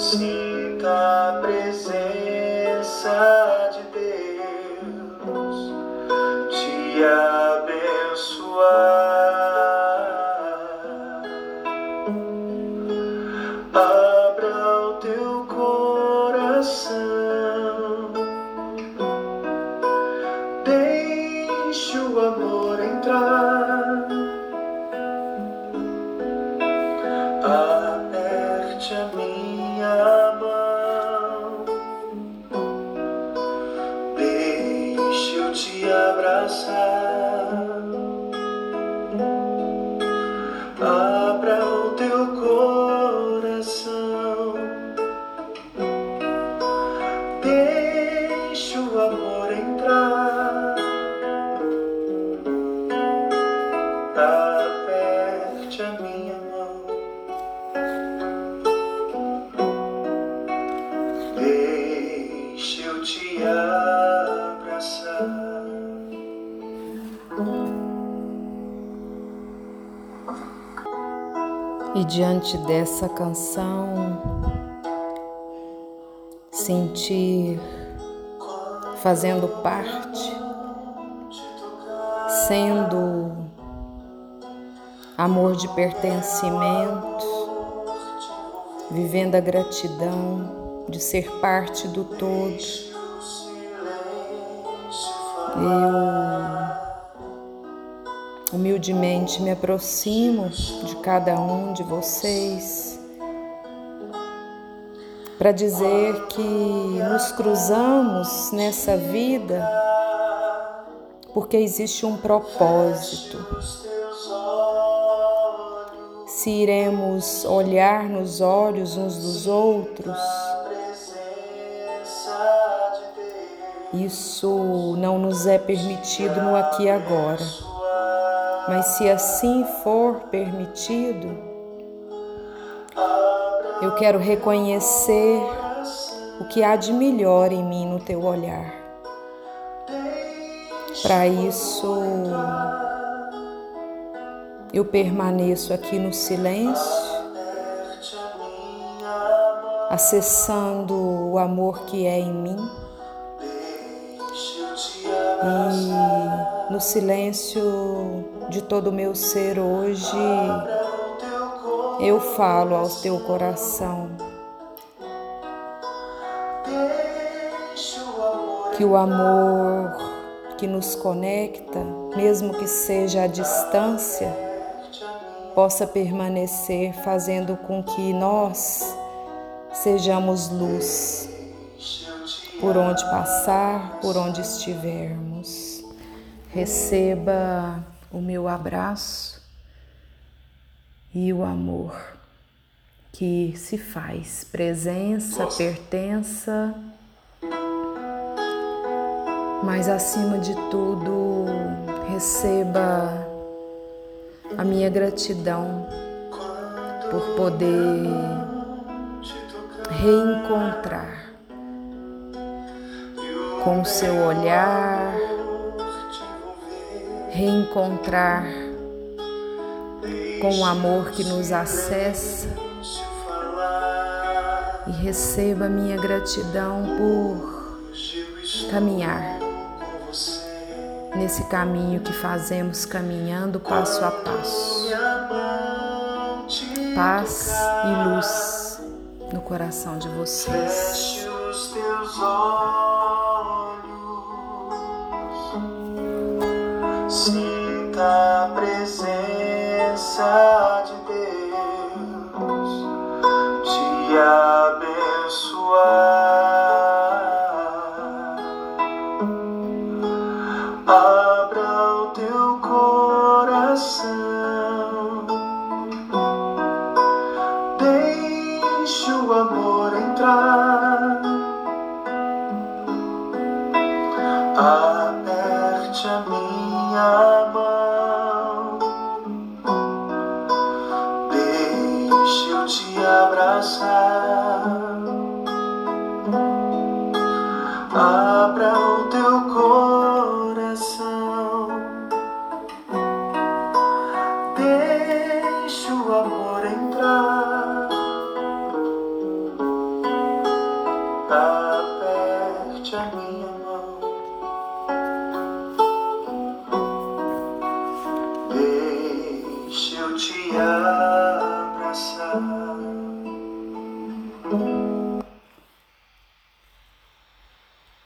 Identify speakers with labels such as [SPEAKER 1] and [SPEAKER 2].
[SPEAKER 1] sinta a presença de Deus te abençoar. Abra o teu coração, deixe te abraçar. Abra o teu coração, deixe o amor entrar. Aperte a minha
[SPEAKER 2] E diante dessa canção, sentir fazendo parte, sendo amor de pertencimento, vivendo a gratidão de ser parte do todo. Eu humildemente me aproximo de cada um de vocês para dizer que nos cruzamos nessa vida porque existe um propósito. Se iremos olhar nos olhos uns dos outros, isso não nos é permitido no aqui e agora. Mas se assim for permitido, eu quero reconhecer o que há de melhor em mim no teu olhar. Para isso, eu permaneço aqui no silêncio, acessando o amor que é em mim. E no silêncio de todo o meu ser hoje, eu falo ao teu coração que o amor que nos conecta, mesmo que seja à distância, possa permanecer fazendo com que nós sejamos luz por onde passar, por onde estivermos. Receba o meu abraço e o amor que se faz presença, pertença, mas acima de tudo, receba a minha gratidão por poder reencontrar com o seu olhar, reencontrar com o amor que nos acessa e receba minha gratidão por caminhar nesse caminho que fazemos caminhando passo a passo. Paz e luz no coração de vocês.
[SPEAKER 1] Sinta a presença de Deus te abençoar. Abra o teu coração, deixe o amor entrar. Abraçar. Abra o teu coração. Deixa o amor entrar.